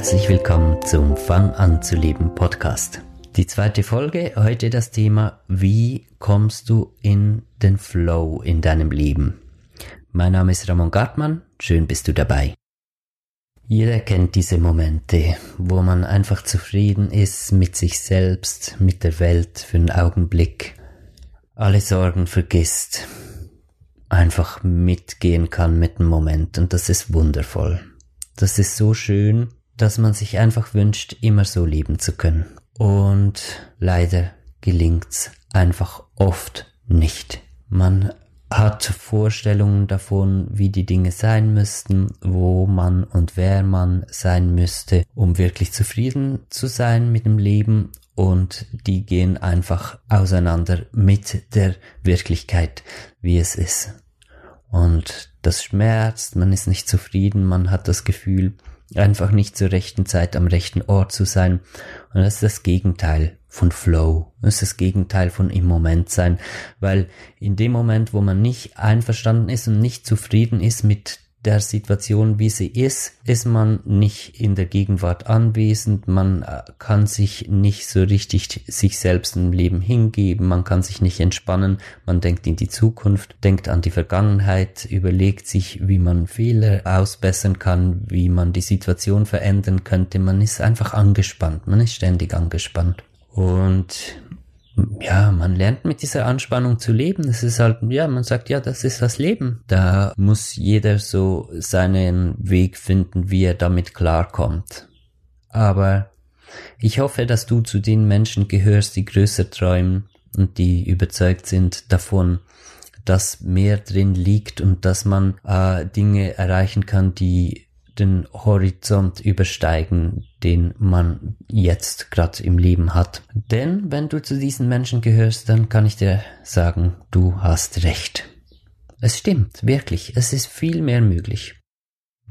Herzlich willkommen zum Fang an zu leben Podcast. Die zweite Folge, heute das Thema, wie kommst du in den Flow in deinem Leben? Mein Name ist Ramon Gartmann, schön bist du dabei. Jeder kennt diese Momente, wo man einfach zufrieden ist mit sich selbst, mit der Welt für einen Augenblick, alle Sorgen vergisst, einfach mitgehen kann mit dem Moment und das ist wundervoll. Das ist so schön, dass man sich einfach wünscht, immer so leben zu können. Und leider gelingt's einfach oft nicht. Man hat Vorstellungen davon, wie die Dinge sein müssten, wo man und wer man sein müsste, um wirklich zufrieden zu sein mit dem Leben und die gehen einfach auseinander mit der Wirklichkeit, wie es ist. Und das schmerzt, man ist nicht zufrieden, man hat das Gefühl, einfach nicht zur rechten Zeit am rechten Ort zu sein. Und das ist das Gegenteil von Flow. Das ist das Gegenteil von im Moment sein. Weil in dem Moment, wo man nicht einverstanden ist und nicht zufrieden ist mit der Situation, wie sie ist, ist man nicht in der Gegenwart anwesend, man äh, kann sich nicht so richtig sich selbst im Leben hingeben, man kann sich nicht entspannen, man denkt in die Zukunft, denkt an die Vergangenheit, überlegt sich, wie man Fehler ausbessern kann, wie man die Situation verändern könnte, man ist einfach angespannt, man ist ständig angespannt. Und ja, man lernt mit dieser Anspannung zu leben. Das ist halt, ja, man sagt, ja, das ist das Leben. Da muss jeder so seinen Weg finden, wie er damit klarkommt. Aber ich hoffe, dass du zu den Menschen gehörst, die größer träumen und die überzeugt sind davon, dass mehr drin liegt und dass man äh, Dinge erreichen kann, die den Horizont übersteigen, den man jetzt gerade im Leben hat. Denn wenn du zu diesen Menschen gehörst, dann kann ich dir sagen, du hast recht. Es stimmt, wirklich, es ist viel mehr möglich.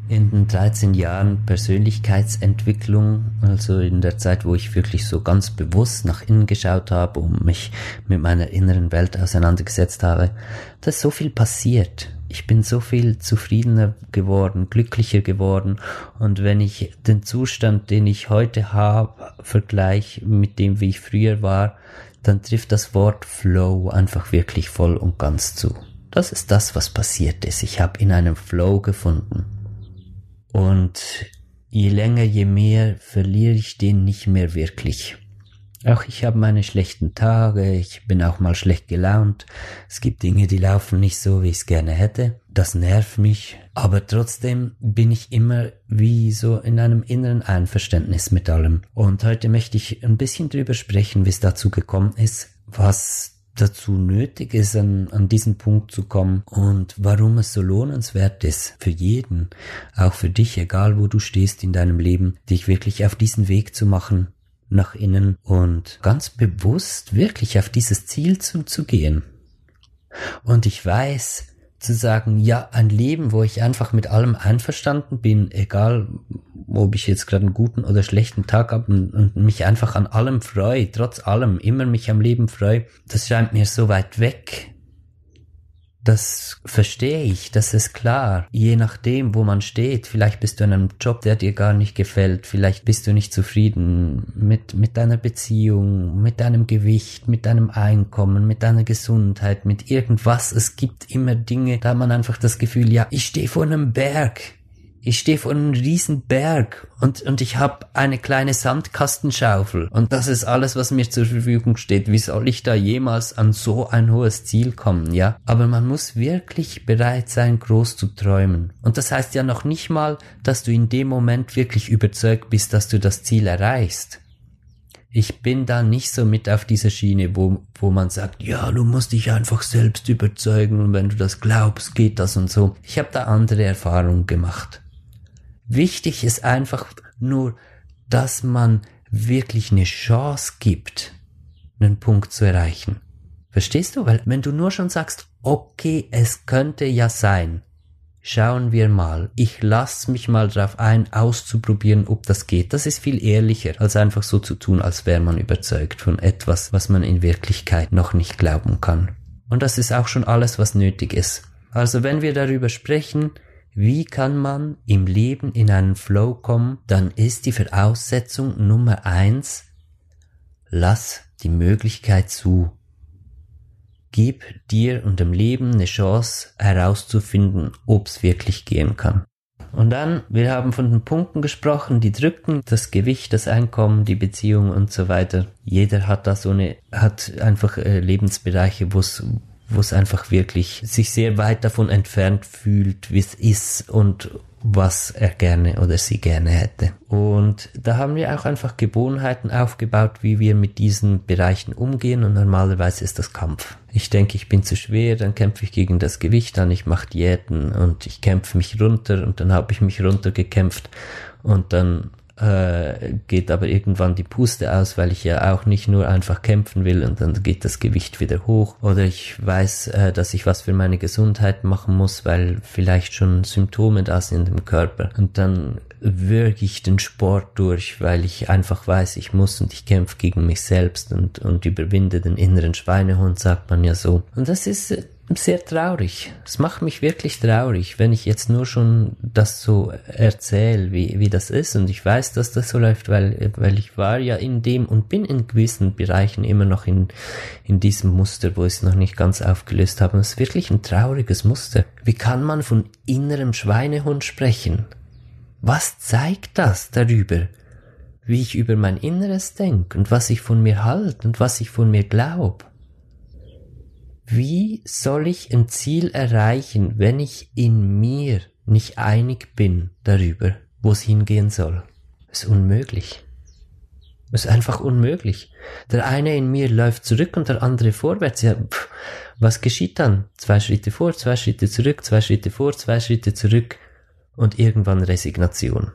In den 13 Jahren Persönlichkeitsentwicklung, also in der Zeit, wo ich wirklich so ganz bewusst nach innen geschaut habe und mich mit meiner inneren Welt auseinandergesetzt habe, da ist so viel passiert ich bin so viel zufriedener geworden, glücklicher geworden. Und wenn ich den Zustand, den ich heute habe, vergleiche mit dem, wie ich früher war, dann trifft das Wort Flow einfach wirklich voll und ganz zu. Das ist das, was passiert ist. Ich habe in einem Flow gefunden. Und je länger, je mehr verliere ich den nicht mehr wirklich. Auch ich habe meine schlechten Tage, ich bin auch mal schlecht gelaunt. Es gibt Dinge, die laufen nicht so, wie ich es gerne hätte. Das nervt mich. Aber trotzdem bin ich immer wie so in einem inneren Einverständnis mit allem. Und heute möchte ich ein bisschen drüber sprechen, wie es dazu gekommen ist, was dazu nötig ist, an, an diesen Punkt zu kommen und warum es so lohnenswert ist für jeden, auch für dich, egal wo du stehst in deinem Leben, dich wirklich auf diesen Weg zu machen, nach innen und ganz bewusst wirklich auf dieses Ziel zuzugehen. Und ich weiß, zu sagen, ja, ein Leben, wo ich einfach mit allem einverstanden bin, egal ob ich jetzt gerade einen guten oder schlechten Tag habe und, und mich einfach an allem freue, trotz allem immer mich am Leben freue, das scheint mir so weit weg das verstehe ich, das ist klar. Je nachdem, wo man steht, vielleicht bist du in einem Job, der dir gar nicht gefällt, vielleicht bist du nicht zufrieden mit, mit deiner Beziehung, mit deinem Gewicht, mit deinem Einkommen, mit deiner Gesundheit, mit irgendwas. Es gibt immer Dinge, da hat man einfach das Gefühl, ja, ich stehe vor einem Berg. Ich stehe vor einem riesen Berg und, und ich habe eine kleine Sandkastenschaufel und das ist alles, was mir zur Verfügung steht. Wie soll ich da jemals an so ein hohes Ziel kommen, ja? Aber man muss wirklich bereit sein, groß zu träumen. Und das heißt ja noch nicht mal, dass du in dem Moment wirklich überzeugt bist, dass du das Ziel erreichst. Ich bin da nicht so mit auf dieser Schiene, wo, wo man sagt, ja, du musst dich einfach selbst überzeugen und wenn du das glaubst, geht das und so. Ich habe da andere Erfahrungen gemacht. Wichtig ist einfach nur, dass man wirklich eine Chance gibt, einen Punkt zu erreichen. Verstehst du? Weil wenn du nur schon sagst, okay, es könnte ja sein, schauen wir mal, ich lass mich mal drauf ein, auszuprobieren, ob das geht. Das ist viel ehrlicher, als einfach so zu tun, als wäre man überzeugt von etwas, was man in Wirklichkeit noch nicht glauben kann. Und das ist auch schon alles, was nötig ist. Also wenn wir darüber sprechen, Wie kann man im Leben in einen Flow kommen? Dann ist die Voraussetzung Nummer eins, lass die Möglichkeit zu. Gib dir und dem Leben eine Chance herauszufinden, ob es wirklich gehen kann. Und dann, wir haben von den Punkten gesprochen, die drücken, das Gewicht, das Einkommen, die Beziehung und so weiter. Jeder hat da so eine, hat einfach äh, Lebensbereiche, wo es wo es einfach wirklich sich sehr weit davon entfernt fühlt, wie es ist und was er gerne oder sie gerne hätte. Und da haben wir auch einfach Gewohnheiten aufgebaut, wie wir mit diesen Bereichen umgehen und normalerweise ist das Kampf. Ich denke, ich bin zu schwer, dann kämpfe ich gegen das Gewicht an, ich mache Diäten und ich kämpfe mich runter und dann habe ich mich runtergekämpft und dann äh, geht aber irgendwann die Puste aus, weil ich ja auch nicht nur einfach kämpfen will und dann geht das Gewicht wieder hoch. Oder ich weiß, äh, dass ich was für meine Gesundheit machen muss, weil vielleicht schon Symptome da sind im Körper. Und dann würge ich den Sport durch, weil ich einfach weiß, ich muss und ich kämpfe gegen mich selbst und, und überwinde den inneren Schweinehund, sagt man ja so. Und das ist äh, sehr traurig. Es macht mich wirklich traurig, wenn ich jetzt nur schon das so erzähle, wie, wie das ist. Und ich weiß, dass das so läuft, weil, weil ich war ja in dem und bin in gewissen Bereichen immer noch in, in diesem Muster, wo ich es noch nicht ganz aufgelöst habe. Und es ist wirklich ein trauriges Muster. Wie kann man von innerem Schweinehund sprechen? Was zeigt das darüber? Wie ich über mein Inneres denke und was ich von mir halte und was ich von mir glaube? Wie soll ich ein Ziel erreichen, wenn ich in mir nicht einig bin darüber, wo es hingehen soll? Ist unmöglich. Ist einfach unmöglich. Der eine in mir läuft zurück und der andere vorwärts. Ja, pff, was geschieht dann? Zwei Schritte vor, zwei Schritte zurück, zwei Schritte vor, zwei Schritte zurück und irgendwann Resignation.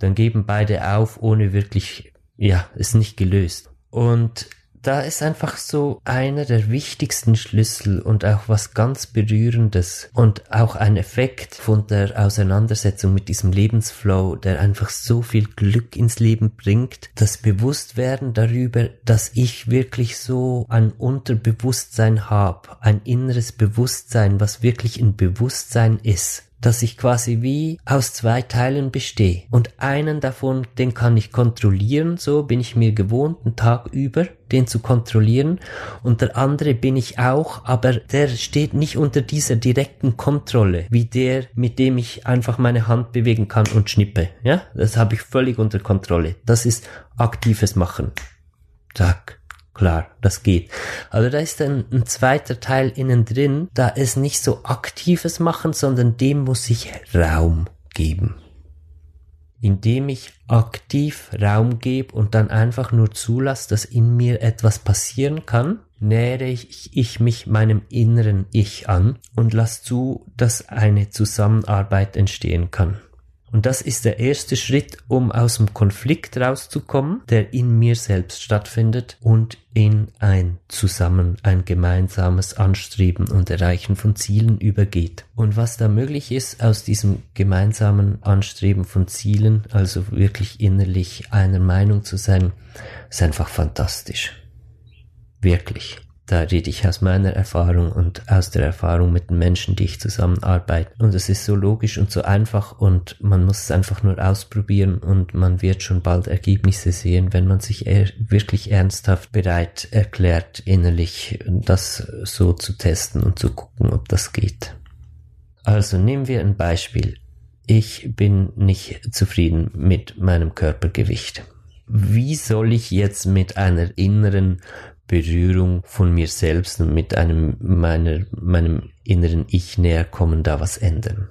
Dann geben beide auf, ohne wirklich, ja, ist nicht gelöst. Und da ist einfach so einer der wichtigsten Schlüssel und auch was ganz Berührendes und auch ein Effekt von der Auseinandersetzung mit diesem Lebensflow, der einfach so viel Glück ins Leben bringt, das Bewusstwerden darüber, dass ich wirklich so ein Unterbewusstsein habe, ein inneres Bewusstsein, was wirklich ein Bewusstsein ist, dass ich quasi wie aus zwei Teilen bestehe. Und einen davon, den kann ich kontrollieren, so bin ich mir gewohnt, einen Tag über, den zu kontrollieren. Und der andere bin ich auch, aber der steht nicht unter dieser direkten Kontrolle, wie der, mit dem ich einfach meine Hand bewegen kann und schnippe. Ja, das habe ich völlig unter Kontrolle. Das ist aktives Machen. Zack. Klar, das geht. Also da ist dann ein zweiter Teil innen drin, da ist nicht so aktives Machen, sondern dem muss ich Raum geben. Indem ich aktiv Raum gebe und dann einfach nur zulasse, dass in mir etwas passieren kann, nähere ich, ich mich meinem inneren Ich an und lasse zu, dass eine Zusammenarbeit entstehen kann. Und das ist der erste Schritt, um aus dem Konflikt rauszukommen, der in mir selbst stattfindet und in ein Zusammen, ein gemeinsames Anstreben und Erreichen von Zielen übergeht. Und was da möglich ist aus diesem gemeinsamen Anstreben von Zielen, also wirklich innerlich einer Meinung zu sein, ist einfach fantastisch. Wirklich. Da rede ich aus meiner Erfahrung und aus der Erfahrung mit den Menschen, die ich zusammenarbeite. Und es ist so logisch und so einfach und man muss es einfach nur ausprobieren und man wird schon bald Ergebnisse sehen, wenn man sich wirklich ernsthaft bereit erklärt, innerlich das so zu testen und zu gucken, ob das geht. Also nehmen wir ein Beispiel. Ich bin nicht zufrieden mit meinem Körpergewicht. Wie soll ich jetzt mit einer inneren Berührung von mir selbst und mit einem meiner, meinem inneren Ich näher kommen, da was ändern.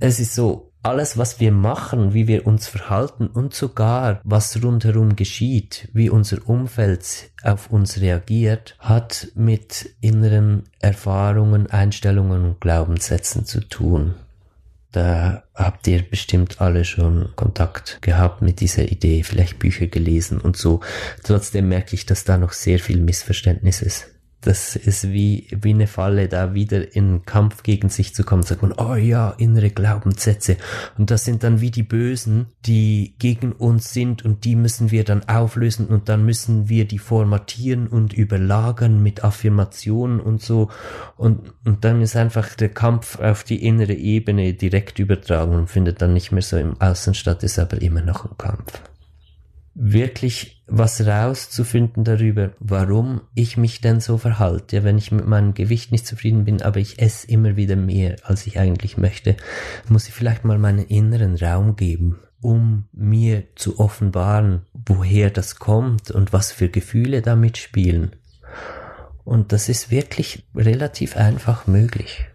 Es ist so, alles, was wir machen, wie wir uns verhalten und sogar was rundherum geschieht, wie unser Umfeld auf uns reagiert, hat mit inneren Erfahrungen, Einstellungen und Glaubenssätzen zu tun. Da habt ihr bestimmt alle schon Kontakt gehabt mit dieser Idee, vielleicht Bücher gelesen und so. Trotzdem merke ich, dass da noch sehr viel Missverständnis ist. Das ist wie, wie eine Falle, da wieder in Kampf gegen sich zu kommen, sagt man, oh ja, innere Glaubenssätze. Und das sind dann wie die Bösen, die gegen uns sind und die müssen wir dann auflösen und dann müssen wir die formatieren und überlagern mit Affirmationen und so. Und, und dann ist einfach der Kampf auf die innere Ebene direkt übertragen und findet dann nicht mehr so im Außen statt, ist aber immer noch ein Kampf wirklich was rauszufinden darüber, warum ich mich denn so verhalte. Wenn ich mit meinem Gewicht nicht zufrieden bin, aber ich esse immer wieder mehr, als ich eigentlich möchte, muss ich vielleicht mal meinen inneren Raum geben, um mir zu offenbaren, woher das kommt und was für Gefühle damit spielen. Und das ist wirklich relativ einfach möglich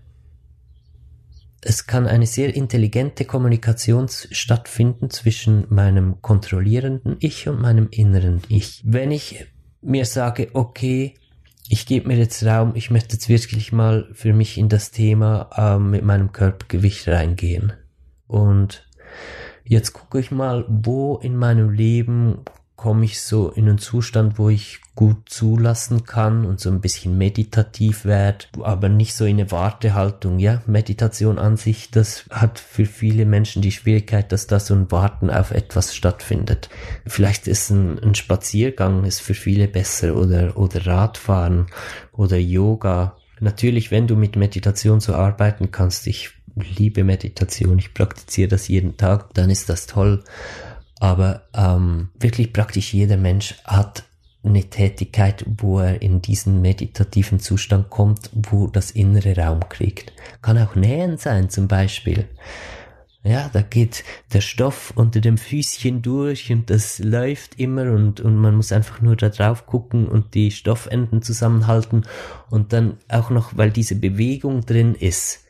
es kann eine sehr intelligente Kommunikation stattfinden zwischen meinem kontrollierenden Ich und meinem inneren Ich. Wenn ich mir sage, okay, ich gebe mir jetzt Raum, ich möchte jetzt wirklich mal für mich in das Thema äh, mit meinem Körpergewicht reingehen. Und jetzt gucke ich mal, wo in meinem Leben komme ich so in einen Zustand, wo ich gut zulassen kann und so ein bisschen meditativ werde, aber nicht so in eine Wartehaltung. Ja, Meditation an sich, das hat für viele Menschen die Schwierigkeit, dass da so ein Warten auf etwas stattfindet. Vielleicht ist ein, ein Spaziergang ist für viele besser oder, oder Radfahren oder Yoga. Natürlich, wenn du mit Meditation so arbeiten kannst, ich liebe Meditation, ich praktiziere das jeden Tag, dann ist das toll. Aber ähm, wirklich praktisch jeder Mensch hat eine Tätigkeit, wo er in diesen meditativen Zustand kommt, wo das innere Raum kriegt. Kann auch Nähen sein zum Beispiel. Ja, da geht der Stoff unter dem Füßchen durch und das läuft immer und, und man muss einfach nur da drauf gucken und die Stoffenden zusammenhalten und dann auch noch, weil diese Bewegung drin ist,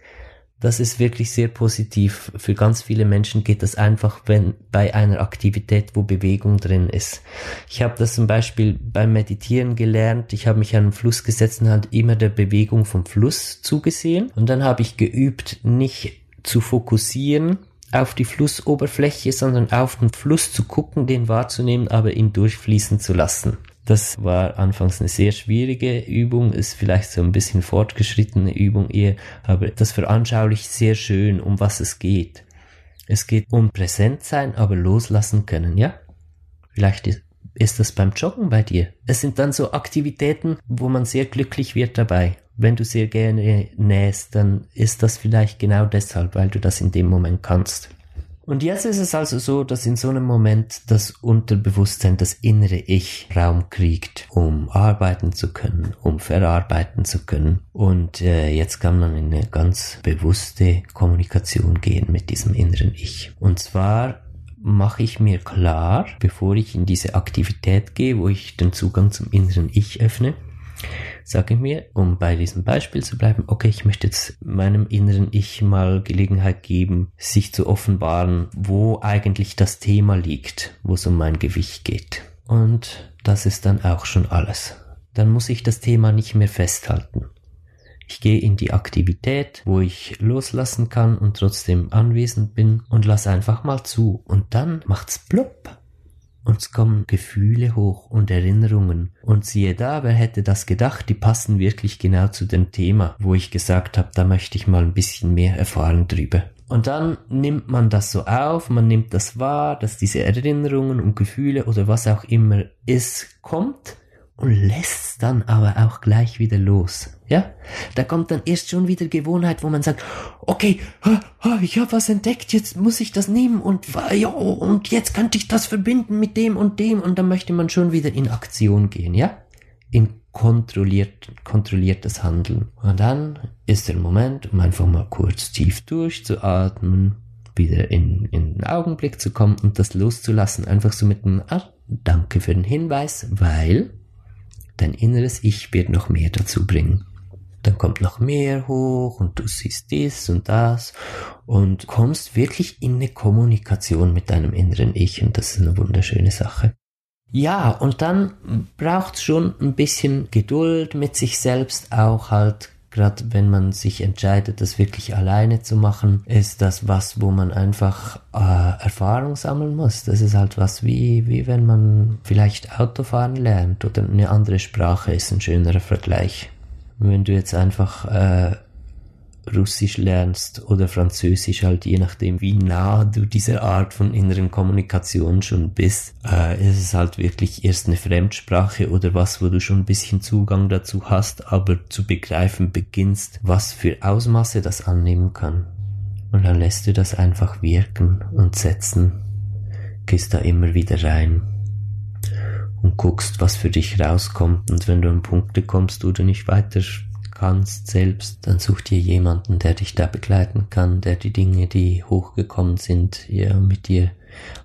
das ist wirklich sehr positiv. Für ganz viele Menschen geht das einfach, wenn bei einer Aktivität, wo Bewegung drin ist. Ich habe das zum Beispiel beim Meditieren gelernt. Ich habe mich an den Fluss gesetzt und halt immer der Bewegung vom Fluss zugesehen. Und dann habe ich geübt, nicht zu fokussieren auf die Flussoberfläche, sondern auf den Fluss zu gucken, den wahrzunehmen, aber ihn durchfließen zu lassen. Das war anfangs eine sehr schwierige Übung, ist vielleicht so ein bisschen fortgeschrittene Übung eher, aber das veranschaulicht sehr schön, um was es geht. Es geht um präsent sein, aber loslassen können, ja? Vielleicht ist, das beim Joggen bei dir. Es sind dann so Aktivitäten, wo man sehr glücklich wird dabei. Wenn du sehr gerne nähst, dann ist das vielleicht genau deshalb, weil du das in dem Moment kannst. Und jetzt ist es also so, dass in so einem Moment das Unterbewusstsein, das innere Ich Raum kriegt, um arbeiten zu können, um verarbeiten zu können. Und äh, jetzt kann man in eine ganz bewusste Kommunikation gehen mit diesem inneren Ich. Und zwar mache ich mir klar, bevor ich in diese Aktivität gehe, wo ich den Zugang zum inneren Ich öffne, sage ich mir, um bei diesem Beispiel zu bleiben, okay, ich möchte jetzt meinem inneren Ich mal Gelegenheit geben, sich zu offenbaren, wo eigentlich das Thema liegt, wo es um mein Gewicht geht. Und das ist dann auch schon alles. Dann muss ich das Thema nicht mehr festhalten. Ich gehe in die Aktivität, wo ich loslassen kann und trotzdem anwesend bin und lass einfach mal zu. Und dann macht's plopp uns kommen Gefühle hoch und Erinnerungen. Und siehe da, wer hätte das gedacht, die passen wirklich genau zu dem Thema, wo ich gesagt habe, da möchte ich mal ein bisschen mehr erfahren drüber. Und dann nimmt man das so auf, man nimmt das wahr, dass diese Erinnerungen und Gefühle oder was auch immer ist, kommt und lässt dann aber auch gleich wieder los. Ja, da kommt dann erst schon wieder Gewohnheit, wo man sagt, okay, ich habe was entdeckt, jetzt muss ich das nehmen und ja, und jetzt könnte ich das verbinden mit dem und dem und dann möchte man schon wieder in Aktion gehen, ja, in kontrolliert, kontrolliertes Handeln. Und dann ist der Moment, um einfach mal kurz tief durchzuatmen, wieder in, in den Augenblick zu kommen und das loszulassen, einfach so mit einem, ah, danke für den Hinweis, weil dein inneres Ich wird noch mehr dazu bringen. Dann kommt noch mehr hoch und du siehst dies und das und kommst wirklich in eine Kommunikation mit deinem inneren Ich und das ist eine wunderschöne Sache. Ja, und dann braucht's schon ein bisschen Geduld mit sich selbst auch halt gerade wenn man sich entscheidet, das wirklich alleine zu machen, ist das was, wo man einfach äh, Erfahrung sammeln muss. Das ist halt was wie, wie wenn man vielleicht Autofahren lernt oder eine andere Sprache ist ein schönerer Vergleich. Wenn du jetzt einfach äh, Russisch lernst oder Französisch, halt je nachdem, wie nah du dieser Art von inneren Kommunikation schon bist, äh, ist es halt wirklich erst eine Fremdsprache oder was, wo du schon ein bisschen Zugang dazu hast, aber zu begreifen beginnst, was für Ausmaße das annehmen kann. Und dann lässt du das einfach wirken und setzen, gehst da immer wieder rein und guckst, was für dich rauskommt. Und wenn du an Punkte kommst, wo du nicht weiter kannst selbst, dann such dir jemanden, der dich da begleiten kann, der die Dinge, die hochgekommen sind, ja, mit dir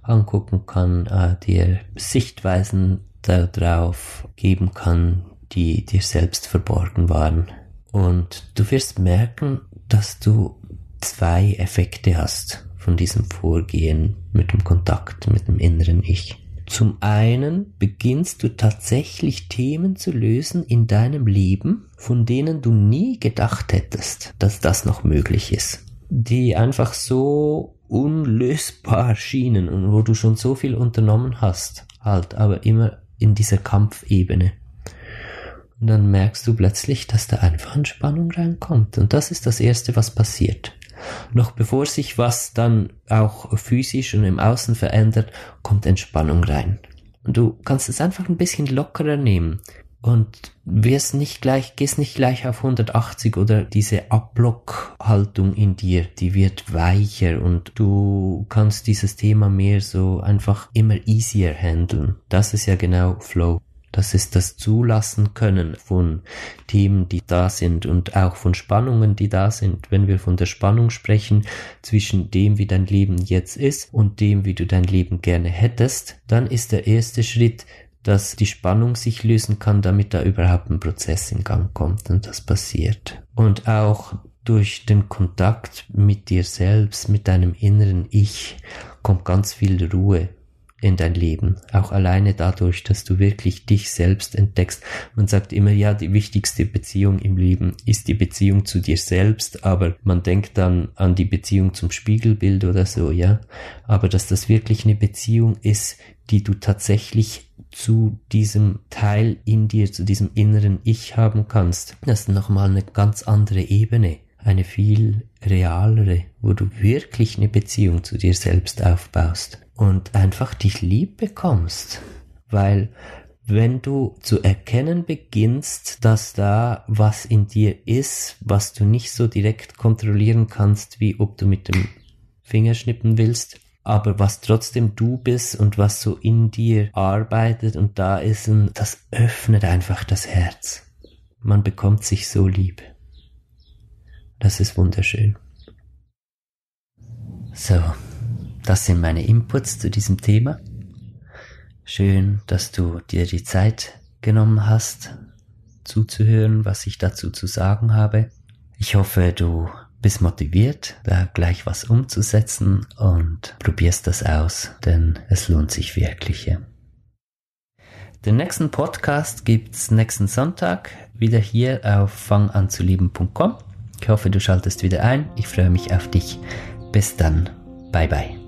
angucken kann, äh, dir Sichtweisen darauf geben kann, die dir selbst verborgen waren. Und du wirst merken, dass du zwei Effekte hast von diesem Vorgehen mit dem Kontakt mit dem inneren Ich. Zum einen beginnst du tatsächlich Themen zu lösen in deinem Leben, von denen du nie gedacht hättest, dass das noch möglich ist. Die einfach so unlösbar schienen und wo du schon so viel unternommen hast, halt, aber immer in dieser Kampfebene. Und dann merkst du plötzlich, dass da einfach Entspannung reinkommt. Und das ist das Erste, was passiert. Noch bevor sich was dann auch physisch und im Außen verändert, kommt Entspannung rein. Und du kannst es einfach ein bisschen lockerer nehmen und wirst nicht gleich, gehst nicht gleich auf 180 oder diese Abblockhaltung in dir, die wird weicher und du kannst dieses Thema mehr so einfach immer easier handeln. Das ist ja genau Flow. Das ist das Zulassen können von Themen, die da sind und auch von Spannungen, die da sind. Wenn wir von der Spannung sprechen zwischen dem, wie dein Leben jetzt ist und dem, wie du dein Leben gerne hättest, dann ist der erste Schritt, dass die Spannung sich lösen kann, damit da überhaupt ein Prozess in Gang kommt und das passiert. Und auch durch den Kontakt mit dir selbst, mit deinem inneren Ich, kommt ganz viel Ruhe in dein Leben. Auch alleine dadurch, dass du wirklich dich selbst entdeckst. Man sagt immer, ja, die wichtigste Beziehung im Leben ist die Beziehung zu dir selbst, aber man denkt dann an die Beziehung zum Spiegelbild oder so, ja. Aber dass das wirklich eine Beziehung ist, die du tatsächlich zu diesem Teil in dir, zu diesem inneren Ich haben kannst, das ist nochmal eine ganz andere Ebene eine viel realere, wo du wirklich eine Beziehung zu dir selbst aufbaust und einfach dich lieb bekommst. Weil wenn du zu erkennen beginnst, dass da was in dir ist, was du nicht so direkt kontrollieren kannst, wie ob du mit dem Finger schnippen willst, aber was trotzdem du bist und was so in dir arbeitet und da ist, das öffnet einfach das Herz. Man bekommt sich so lieb. Das ist wunderschön. So, das sind meine Inputs zu diesem Thema. Schön, dass du dir die Zeit genommen hast, zuzuhören, was ich dazu zu sagen habe. Ich hoffe, du bist motiviert, da gleich was umzusetzen und probierst das aus, denn es lohnt sich wirklich. Den nächsten Podcast gibt's nächsten Sonntag wieder hier auf fanganzulieben.com. Ich hoffe, du schaltest wieder ein. Ich freue mich auf dich. Bis dann. Bye bye.